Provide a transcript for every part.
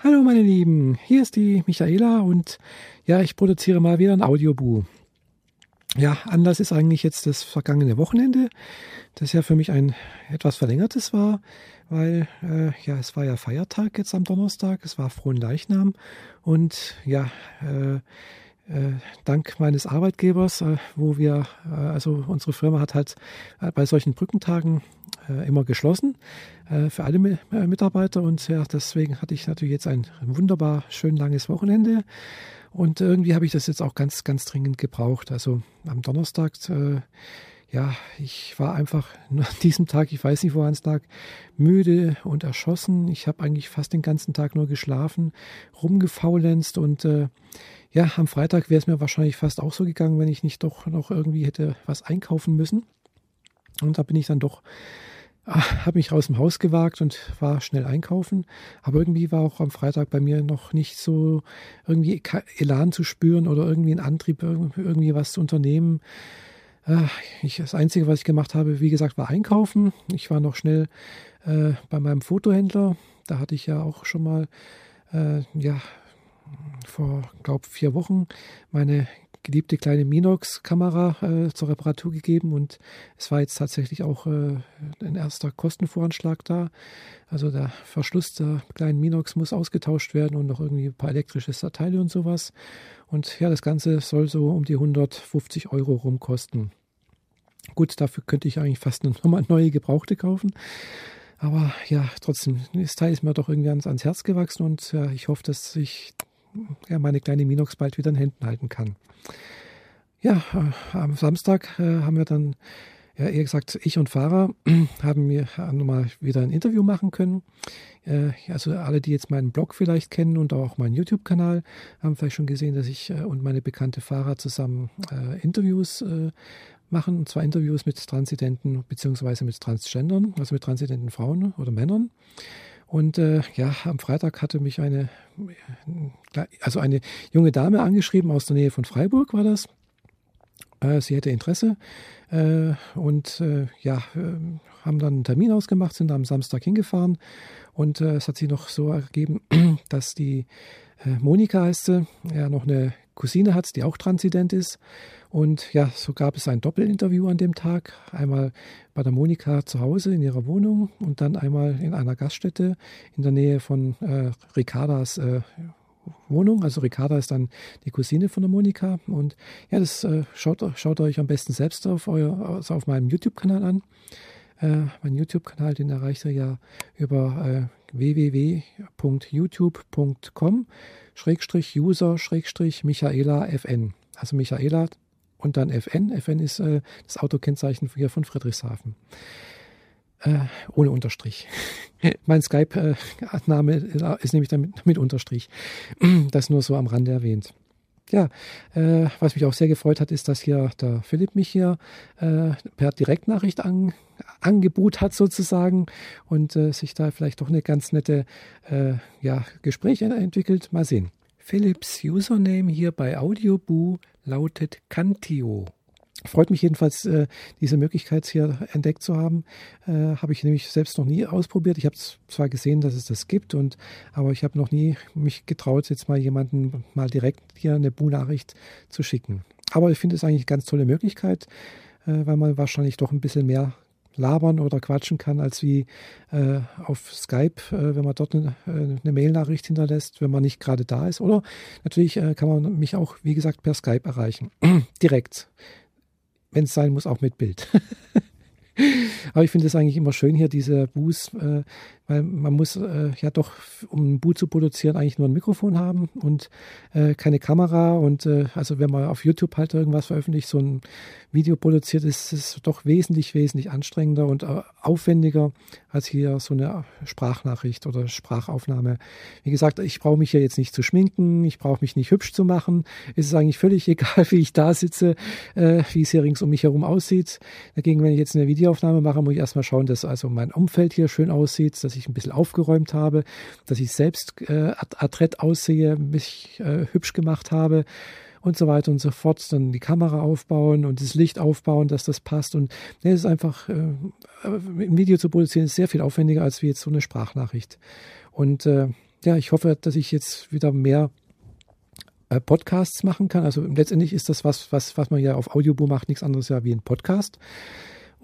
Hallo meine Lieben, hier ist die Michaela und ja, ich produziere mal wieder ein Audiobu. Ja, Anlass ist eigentlich jetzt das vergangene Wochenende, das ja für mich ein etwas verlängertes war, weil äh, ja, es war ja Feiertag jetzt am Donnerstag, es war Frohen Leichnam und ja, äh, dank meines Arbeitgebers, äh, wo wir, äh, also unsere Firma hat halt äh, bei solchen Brückentagen äh, immer geschlossen äh, für alle Mitarbeiter und ja, deswegen hatte ich natürlich jetzt ein wunderbar schön langes Wochenende und irgendwie habe ich das jetzt auch ganz, ganz dringend gebraucht. Also am Donnerstag, ja, ich war einfach an diesem Tag, ich weiß nicht, woran es lag, müde und erschossen. Ich habe eigentlich fast den ganzen Tag nur geschlafen, rumgefaulenzt und äh, ja, am Freitag wäre es mir wahrscheinlich fast auch so gegangen, wenn ich nicht doch noch irgendwie hätte was einkaufen müssen. Und da bin ich dann doch Ah, habe mich aus dem Haus gewagt und war schnell einkaufen. Aber irgendwie war auch am Freitag bei mir noch nicht so irgendwie Elan zu spüren oder irgendwie ein Antrieb, irgendwie was zu unternehmen. Ah, ich, das Einzige, was ich gemacht habe, wie gesagt, war einkaufen. Ich war noch schnell äh, bei meinem Fotohändler. Da hatte ich ja auch schon mal, äh, ja, vor, glaube vier Wochen meine geliebte kleine Minox-Kamera äh, zur Reparatur gegeben und es war jetzt tatsächlich auch äh, ein erster Kostenvoranschlag da. Also der Verschluss der kleinen Minox muss ausgetauscht werden und noch irgendwie ein paar elektrische Teile und sowas. Und ja, das Ganze soll so um die 150 Euro rumkosten. Gut, dafür könnte ich eigentlich fast nochmal neue Gebrauchte kaufen. Aber ja, trotzdem, das Teil ist mir doch irgendwie ans, ans Herz gewachsen und ja, ich hoffe, dass ich ja, meine kleine Minox bald wieder in Händen halten kann. Ja, äh, am Samstag äh, haben wir dann, ja, eher gesagt, ich und Fahrer haben mir nochmal wieder ein Interview machen können. Äh, also alle, die jetzt meinen Blog vielleicht kennen und auch meinen YouTube-Kanal, haben vielleicht schon gesehen, dass ich äh, und meine bekannte Fahrer zusammen äh, Interviews machen, und zwar Interviews mit Transidenten bzw. mit Transgendern, also mit transidenten Frauen oder Männern. Und äh, ja, am Freitag hatte mich eine, also eine junge Dame angeschrieben aus der Nähe von Freiburg war das. Äh, sie hätte Interesse. Äh, und äh, ja, haben dann einen Termin ausgemacht, sind am Samstag hingefahren. Und es hat sich noch so ergeben, dass die Monika heißt sie, ja noch eine Cousine hat, die auch transident ist. Und ja, so gab es ein Doppelinterview an dem Tag. Einmal bei der Monika zu Hause in ihrer Wohnung und dann einmal in einer Gaststätte in der Nähe von äh, Ricardas äh, Wohnung. Also Ricarda ist dann die Cousine von der Monika. Und ja, das äh, schaut, schaut euch am besten selbst auf, euer, also auf meinem YouTube-Kanal an. Äh, mein YouTube-Kanal, den erreicht ihr ja über äh, www.youtube.com Schrägstrich User Schrägstrich Michaela FN. Also Michaela und dann FN. FN ist äh, das Autokennzeichen hier von Friedrichshafen. Äh, ohne Unterstrich. mein Skype-Name äh, ist nämlich damit mit Unterstrich. Das nur so am Rande erwähnt. Ja, äh, was mich auch sehr gefreut hat, ist, dass hier der Philipp mich hier äh, per Direktnachricht an, Angebot hat sozusagen und äh, sich da vielleicht doch eine ganz nette äh, ja, Gespräch entwickelt. Mal sehen. Philips Username hier bei Audioboo lautet Cantio. Freut mich jedenfalls, äh, diese Möglichkeit hier entdeckt zu haben. Äh, habe ich nämlich selbst noch nie ausprobiert. Ich habe zwar gesehen, dass es das gibt, und, aber ich habe noch nie mich getraut, jetzt mal jemanden mal direkt hier eine Bu-Nachricht zu schicken. Aber ich finde es eigentlich eine ganz tolle Möglichkeit, äh, weil man wahrscheinlich doch ein bisschen mehr labern oder quatschen kann, als wie äh, auf Skype, äh, wenn man dort eine, eine Mail-Nachricht hinterlässt, wenn man nicht gerade da ist. Oder natürlich äh, kann man mich auch, wie gesagt, per Skype erreichen. Direkt. Wenn es sein muss, auch mit Bild. Aber ich finde es eigentlich immer schön hier, diese Boos, äh, weil man muss äh, ja doch, um ein Boot zu produzieren, eigentlich nur ein Mikrofon haben und äh, keine Kamera. Und äh, also wenn man auf YouTube halt irgendwas veröffentlicht, so ein Video produziert, ist es doch wesentlich, wesentlich anstrengender und äh, aufwendiger als hier so eine Sprachnachricht oder Sprachaufnahme. Wie gesagt, ich brauche mich hier jetzt nicht zu schminken, ich brauche mich nicht hübsch zu machen. Es ist eigentlich völlig egal, wie ich da sitze, äh, wie es hier rings um mich herum aussieht. Dagegen, wenn ich jetzt eine Videoaufnahme mache, muss ich erstmal schauen, dass also mein Umfeld hier schön aussieht, dass ich ein bisschen aufgeräumt habe, dass ich selbst äh, adrett aussehe, mich äh, hübsch gemacht habe und so weiter und so fort. Dann die Kamera aufbauen und das Licht aufbauen, dass das passt. Und ne, es ist einfach, äh, ein Video zu produzieren ist sehr viel aufwendiger als wie jetzt so eine Sprachnachricht. Und äh, ja, ich hoffe, dass ich jetzt wieder mehr äh, Podcasts machen kann. Also letztendlich ist das was, was, was man ja auf Audioboom macht, nichts anderes ja wie ein Podcast.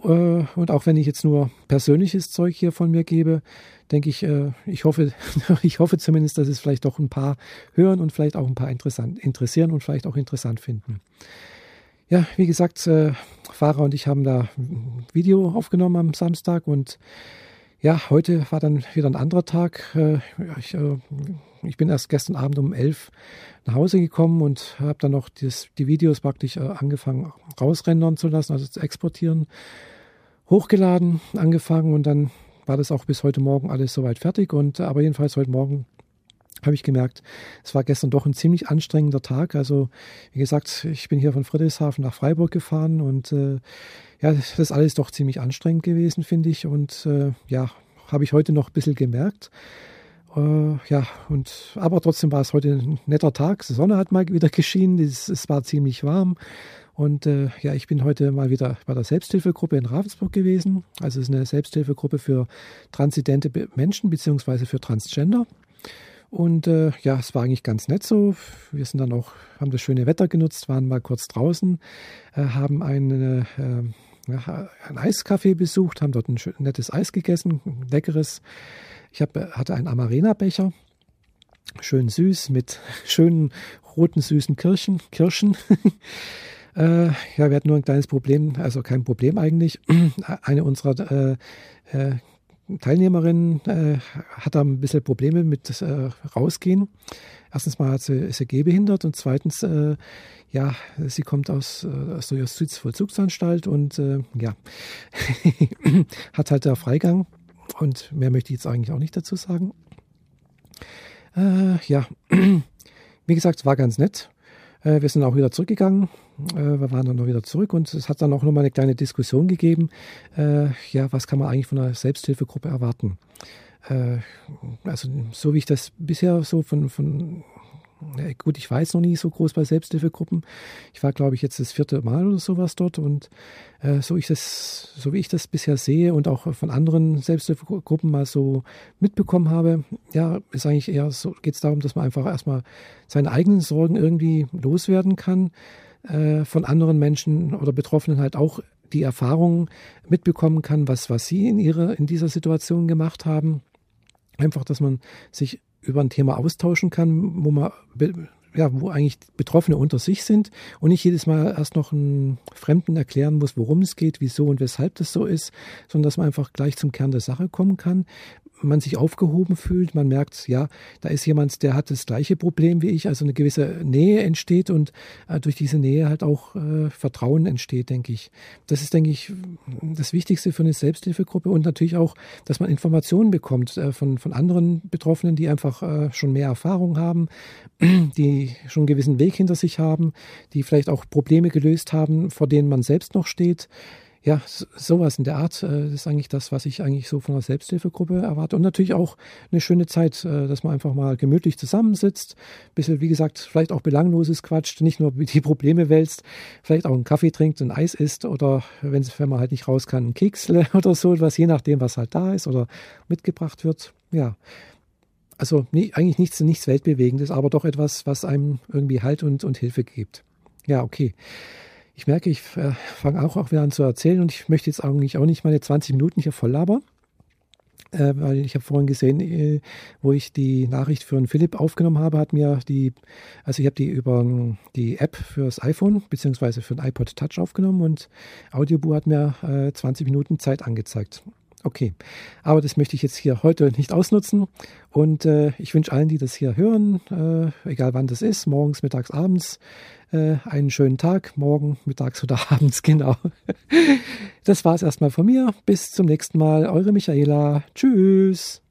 Äh, und auch wenn ich jetzt nur persönliches Zeug hier von mir gebe, denke ich, äh, ich hoffe, ich hoffe zumindest, dass es vielleicht doch ein paar hören und vielleicht auch ein paar interessant, interessieren und vielleicht auch interessant finden. Ja, wie gesagt, äh, Fahrer und ich haben da ein Video aufgenommen am Samstag und ja, heute war dann wieder ein anderer Tag. Ich, ich bin erst gestern Abend um elf nach Hause gekommen und habe dann noch das, die Videos praktisch angefangen rausrendern zu lassen, also zu exportieren hochgeladen, angefangen und dann war das auch bis heute Morgen alles soweit fertig. Und aber jedenfalls heute Morgen habe ich gemerkt, es war gestern doch ein ziemlich anstrengender Tag. Also wie gesagt, ich bin hier von Friedrichshafen nach Freiburg gefahren und äh, ja, das ist alles doch ziemlich anstrengend gewesen, finde ich. Und äh, ja, habe ich heute noch ein bisschen gemerkt. Äh, ja, und aber trotzdem war es heute ein netter Tag. Die Sonne hat mal wieder geschienen, es, es war ziemlich warm. Und äh, ja, ich bin heute mal wieder bei der Selbsthilfegruppe in Ravensburg gewesen. Also es ist eine Selbsthilfegruppe für transidente Menschen beziehungsweise für Transgender. Und äh, ja, es war eigentlich ganz nett so. Wir sind dann auch, haben das schöne Wetter genutzt, waren mal kurz draußen, äh, haben eine, äh, ein Eiscafé besucht, haben dort ein schön, nettes Eis gegessen, ein leckeres. Ich hab, hatte einen Amarena-Becher, schön süß mit schönen roten süßen Kirschen. Kirschen. Äh, ja, wir hatten nur ein kleines Problem, also kein Problem eigentlich. Eine unserer äh, äh, Teilnehmerinnen äh, hat da ein bisschen Probleme mit äh, rausgehen. Erstens mal hat sie, ist sie gehbehindert und zweitens, äh, ja, sie kommt aus, äh, aus der Justizvollzugsanstalt und äh, ja, hat halt da Freigang und mehr möchte ich jetzt eigentlich auch nicht dazu sagen. Ja, wie gesagt, es war ganz nett. Äh, wir sind auch wieder zurückgegangen. Äh, wir waren dann noch wieder zurück und es hat dann auch nochmal eine kleine Diskussion gegeben. Äh, ja, was kann man eigentlich von einer Selbsthilfegruppe erwarten? also so wie ich das bisher so von, von gut, ich jetzt noch nie so groß bei Selbsthilfegruppen. Ich war, glaube ich, jetzt das vierte Mal oder sowas dort. Und äh, so, ich das, so wie ich das bisher sehe und auch von anderen Selbsthilfegruppen mal so mitbekommen habe, ja, ist eigentlich eher so, geht es darum, dass man einfach erstmal seine eigenen Sorgen irgendwie loswerden kann, äh, von anderen Menschen oder Betroffenen halt auch die Erfahrungen mitbekommen kann, was, was sie in ihrer, in dieser Situation gemacht haben. Einfach, dass man sich über ein Thema austauschen kann, wo man ja, wo eigentlich Betroffene unter sich sind und nicht jedes Mal erst noch einen Fremden erklären muss, worum es geht, wieso und weshalb das so ist, sondern dass man einfach gleich zum Kern der Sache kommen kann, man sich aufgehoben fühlt, man merkt, ja, da ist jemand, der hat das gleiche Problem wie ich, also eine gewisse Nähe entsteht und äh, durch diese Nähe halt auch äh, Vertrauen entsteht, denke ich. Das ist, denke ich, das Wichtigste für eine Selbsthilfegruppe und natürlich auch, dass man Informationen bekommt äh, von, von anderen Betroffenen, die einfach äh, schon mehr Erfahrung haben, die schon einen gewissen Weg hinter sich haben, die vielleicht auch Probleme gelöst haben, vor denen man selbst noch steht ja, sowas in der Art äh, ist eigentlich das, was ich eigentlich so von einer Selbsthilfegruppe erwarte. Und natürlich auch eine schöne Zeit, äh, dass man einfach mal gemütlich zusammensitzt, bisschen, wie gesagt, vielleicht auch Belangloses quatscht, nicht nur die Probleme wälzt, vielleicht auch einen Kaffee trinkt, ein Eis isst oder wenn, man halt nicht raus kann, ein Keksle oder so etwas, je nachdem, was halt da ist oder mitgebracht wird. Ja, also nie, eigentlich nichts, nichts Weltbewegendes, aber doch etwas, was einem irgendwie Halt und, und Hilfe gibt. Ja, okay. Ich merke, ich äh, fange auch, auch wieder an zu erzählen und ich möchte jetzt eigentlich auch nicht meine 20 Minuten hier voll labern, äh, weil ich habe vorhin gesehen, äh, wo ich die Nachricht für einen Philipp aufgenommen habe, hat mir die, also ich habe die über die App fürs iPhone beziehungsweise für den iPod Touch aufgenommen und Audioboo hat mir 20 Minuten Zeit angezeigt. Okay, aber das möchte ich jetzt hier heute nicht ausnutzen. Und äh, ich wünsche allen, die das hier hören, äh, egal wann das ist, morgens, mittags, abends, äh, einen schönen Tag, morgen, mittags oder abends, genau. Das war es erstmal von mir. Bis zum nächsten Mal. Eure Michaela. Tschüss.